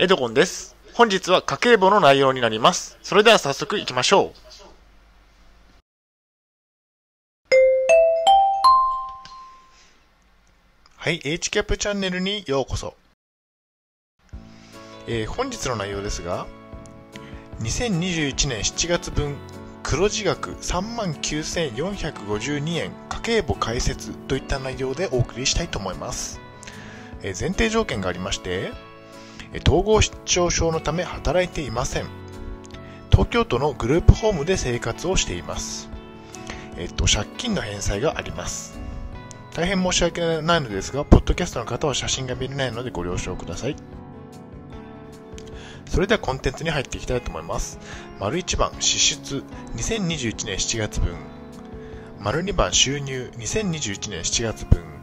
エドゴンです。本日は家計簿の内容になります。それでは早速行きましょう。はい、HCAP チャンネルにようこそ。えー本日の内容ですが、2021年7月分黒字額39,452円家計簿解説といった内容でお送りしたいと思います。えー前提条件がありまして、統合失調症のため働いていません。東京都のグループホームで生活をしています。えっと、借金の返済があります。大変申し訳ないのですが、ポッドキャストの方は写真が見れないのでご了承ください。それではコンテンツに入っていきたいと思います。丸1番、支出2021年7月分。丸2番、収入2021年7月分。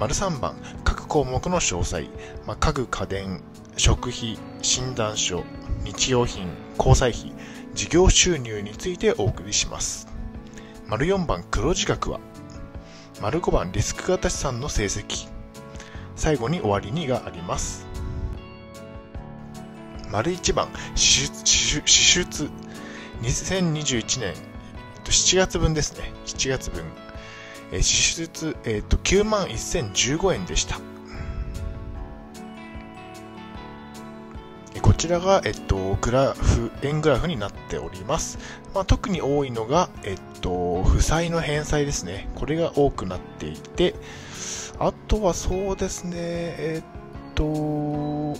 丸3番、各項目の詳細。まあ、家具、家電、食費、診断書、日用品、交際費、事業収入についてお送りします。丸4番、黒字額は？丸5番、リスク型資産の成績。最後に終わりにがあります。丸1番、支出、支出2021年7月分ですね。7月分。え支出、えっと9万1015円でした。こちらが、えっと、グラフ、円グラフになっております。まあ、特に多いのが、えっと、負債の返済ですね。これが多くなっていて、あとはそうですね、えっと、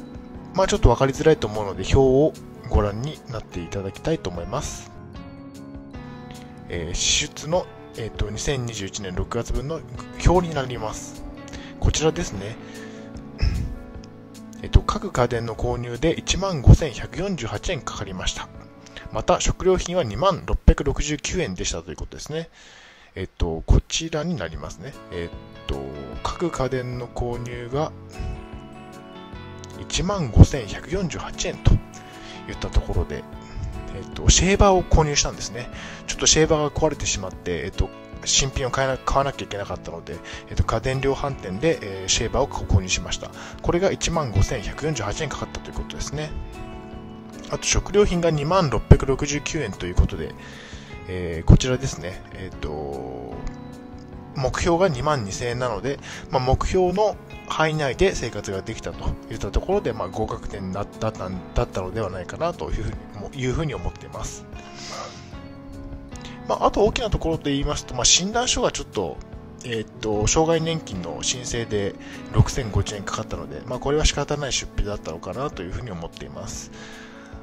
まあちょっとわかりづらいと思うので、表をご覧になっていただきたいと思います。えー支出の、えっと2021年6月分の表になります。こちらですね。えっと、各家電の購入で1万5148円かかりました。また、食料品は2669円でしたということですね。えっと、こちらになりますね。えっと、各家電の購入が1万5148円といったところで、えっと、シェーバーを購入したんですね。ちょっとシェーバーが壊れてしまって、えっと、新品を買えな買わなきゃいけなかったので、えっと、家電量販店で、えーシェーバーを購入しました。これが15,148円かかったということですね。あと、食料品が2669円ということで、えーこちらですね、えっ、と、目標が2万2000円なので、まあ、目標の範囲内で生活ができたといったところで、まあ、合格点だっただったのではないかなというふうにいうふうに思っています。まあ、あと大きなところで言いますと、まあ、診断書がちょっと、えーっと、障害年金の申請で6050円かかったので、まあ、これは仕方ない出費だったのかなというふうに思っています。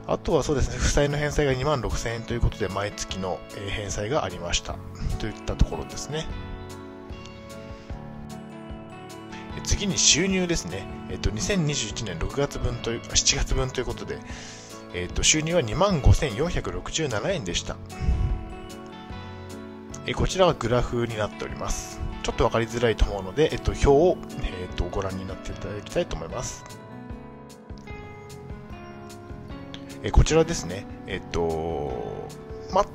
あとはそうですね、負債の返済が2万6000円ということで、毎月の返済がありました。といったところですね。次に収入ですね。えっと、2021年6月分という、7月分ということで、えっと、収入は2万5467円でした。えこちらはグラフになっております。ちょっとわかりづらいと思うので、えっと、表を、えっと、ご覧になっていただきたいと思います。えこちらですね。えっと、ま、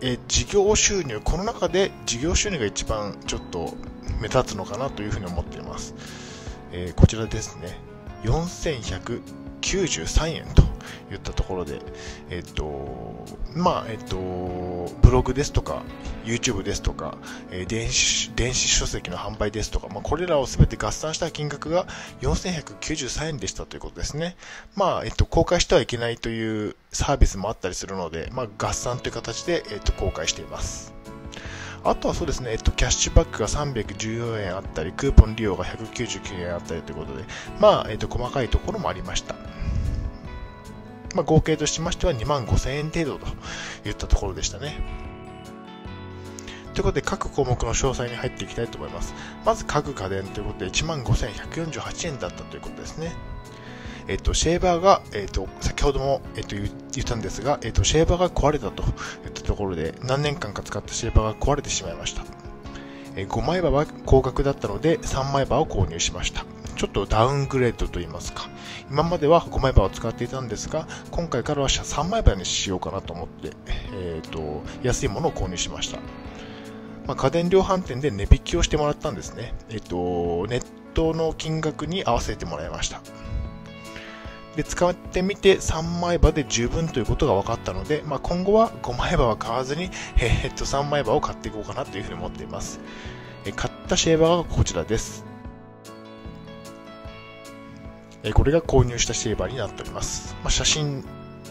え事業収入、この中で事業収入が一番ちょっと目立つのかなというふうに思っています。えーこちらですね。4193円といったところで、えっと、まあ、えっと、ブログですとか、YouTube ですとか、え電子、電子書籍の販売ですとか、まあ、これらをすべて合算した金額が4193円でしたということですね。まあ、えっと、公開してはいけないというサービスもあったりするので、まあ、合算という形で、えっと、公開しています。あとはそうですね、えっと、キャッシュバックが314円あったり、クーポン利用が199円あったりということで、まあ、えっと、細かいところもありました。まあ、合計としましては2万5000円程度といったところでしたね。ということで、各項目の詳細に入っていきたいと思います。まず、各家電ということで、1万5148円だったということですね。えっと、シェーバーが、えっと、先ほども、えっと、言言ったんですが、えっと、シェーバーが壊れたといったところで、何年間か使ったシェーバーが壊れてしまいました。5枚刃は高額だったので、3枚刃を購入しました。ちょっとダウングレードと言いますか。今までは5枚刃を使っていたんですが、今回からは3枚刃にしようかなと思って、えっ、と、安いものを購入しました。まあ、家電量販店で値引きをしてもらったんですね。えっ、と、ネットの金額に合わせてもらいました。で使ってみて3枚刃で十分ということが分かったので、まあ、今後は5枚刃は買わずに、えー、っと3枚刃を買っていこうかなというふうに思っています。え買ったシェーバーがこちらです。えこれが購入したシェーバーになっております。まあ、写真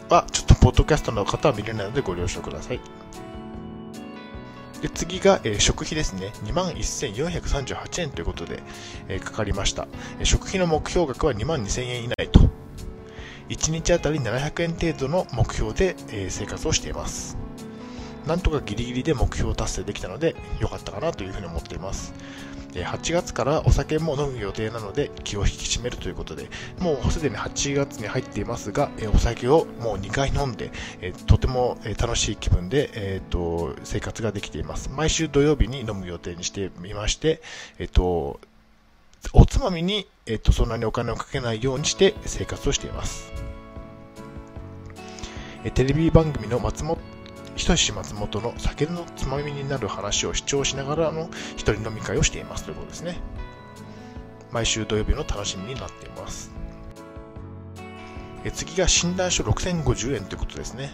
はちょっとポッドキャストの方は見れないのでご了承ください。で次が、えー、食費ですね。21,438円ということで、えー、かかりました、えー。食費の目標額は22,000円以内と。1日あたり700円程度の目標で、え生活をしています。なんとかギリギリで目標達成できたので良かったかなというふうに思っています。8月からお酒も飲む予定なので気を引き締めるということで、もうすでに8月に入っていますが、お酒をもう2回飲んで、とても楽しい気分で、えーと、生活ができています。毎週土曜日に飲む予定にしていまして、えっ、と、おつまみに、えっ、と、そんなにお金をかけないようにして生活をしています。えテレビ番組の松本ひとし松本の酒のつまみになる話を視聴しながらの一人飲み会をしていますということですね。毎週土曜日の楽しみになっています。え次が診断書6050円ということですね。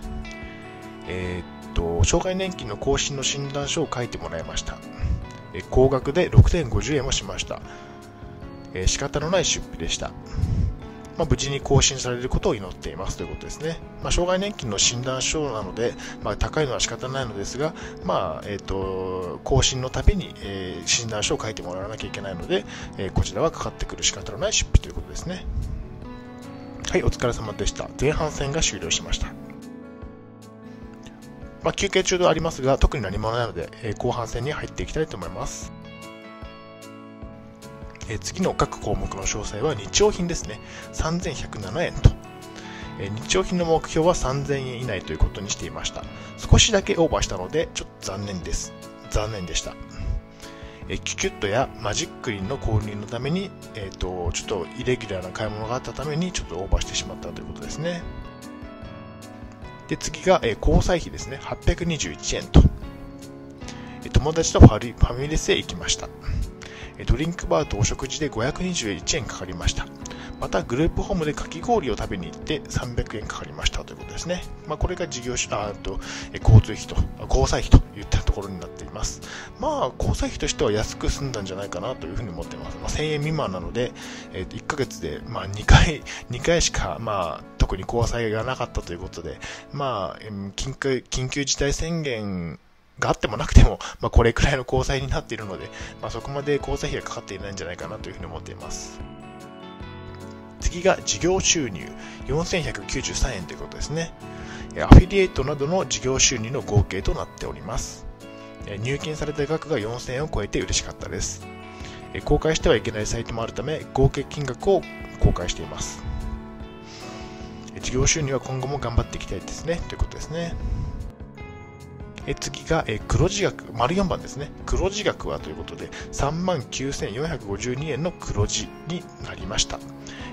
えー、っと、障害年金の更新の診断書を書いてもらいました。え高額で6050円をしました。え仕方のない出費でした。まあ、無事に更新されることを祈っていますということですね。まあ、障害年金の診断書なので、まあ、高いのは仕方ないのですが、まあえーと、更新のたびに、えー、診断書を書いてもらわなきゃいけないので、えー、こちらはかかってくる仕方のない出費ということですね。はい、お疲れ様でした。前半戦が終了しました。まあ、休憩中ではありますが、特に何もないので、えー、後半戦に入っていきたいと思います。え次の各項目の詳細は日用品ですね。3107円と。え日用品の目標は3000円以内ということにしていました。少しだけオーバーしたので、ちょっと残念です。残念でした。えキュキュットやマジックリンの購入のために、えーと、ちょっとイレギュラーな買い物があったためにちょっとオーバーしてしまったということですね。で次が、え交際費ですね。821円と。友達とファミレスへ行きました。ドリンクバーとお食事で521円かかりました。また、グループホームでかき氷を食べに行って300円かかりましたということですね。まあ、これが事業あと交通費と、交際費といったところになっています。まあ、交際費としては安く済んだんじゃないかなというふうに思っています。まあ、1000円未満なので、えー、1ヶ月で、まあ、2回、2回しか、まあ、特に交際がなかったということで、まあ、緊急緊急事態宣言があってもなくても、まあ、これくらいの交際になっているので、まあ、そこまで交際費がかかっていないんじゃないかなというふうに思っています。次が事業収入4193円ということですね。アフィリエイトなどの事業収入の合計となっております。入金された額が4000円を超えて嬉しかったです。公開してはいけないサイトもあるため、合計金額を公開しています。事業収入は今後も頑張っていきたいですね。ということですね。え次が、え黒字額、丸4番ですね。黒字額はということで、39,452円の黒字になりました。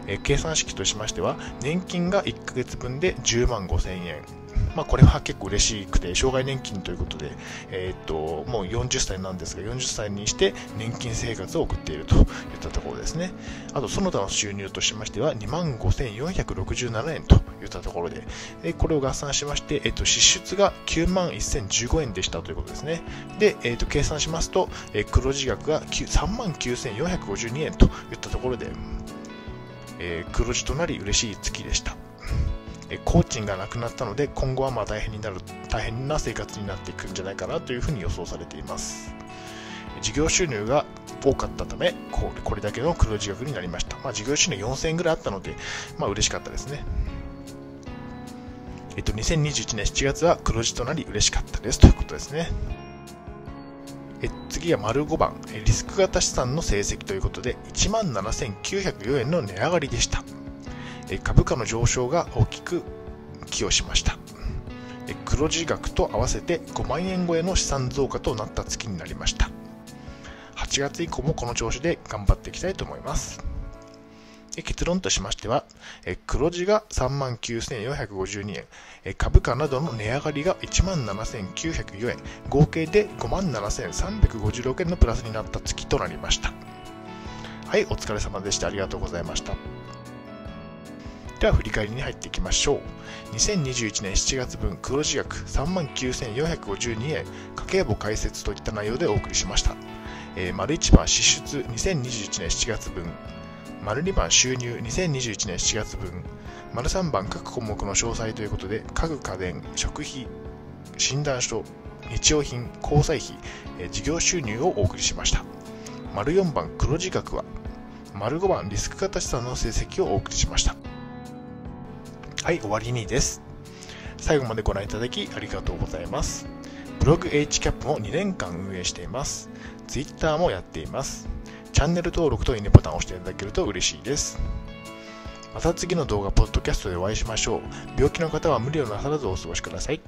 え計算式としましては、年金が1ヶ月分で10万5000円。まあ、これは結構嬉しくて、障害年金ということで、えー、っと、もう40歳なんですが、40歳にして年金生活を送っているといったところですね。あと、その他の収入としましては、25,467円といったところで、えこれを合算しまして、えっと、支出が9万1015円でしたということですね。で、えっと、計算しますと、え黒字額が3万9452円といったところで、えー、黒字となり嬉しい月でした。え工賃がなくなったので今後はまあ大変になる大変な生活になっていくんじゃないかなというふうに予想されています事業収入が多かったためこれこれだけの黒字額になりました、まあ、事業収入4000円ぐらいあったので、まあ嬉しかったですねえっと、2021年7月は黒字となり嬉しかったですということですね。え次は丸5番、リスク型資産の成績ということで、17,904円の値上がりでした。株価の上昇が大きく寄与しました。黒字額と合わせて5万円超えの資産増加となった月になりました。8月以降もこの調子で頑張っていきたいと思います。結論としましては、黒字が3万9452円、株価などの値上がりが17,904円、合計で57,356円のプラスになった月となりました。はい、お疲れ様でした。ありがとうございました。では振り返りに入っていきましょう。2021年7月分黒字額3万9452円、家計簿開設といった内容でお送りしました。えー、丸1番支出2021年7月分、丸2番収入2021年7月分、丸3番各項目の詳細ということで、家具家電、食費、診断書、日用品、交際費、えー、事業収入をお送りしました。丸4番黒字額は、丸5番リスク型資産の成績をお送りしました。はい、終わりにです。最後までご覧いただきありがとうございます。ブログ HCAP も2年間運営しています。Twitter もやっています。チャンネル登録といいねボタンを押していただけると嬉しいです。また次の動画、ポッドキャストでお会いしましょう。病気の方は無理をなさらずお過ごしください。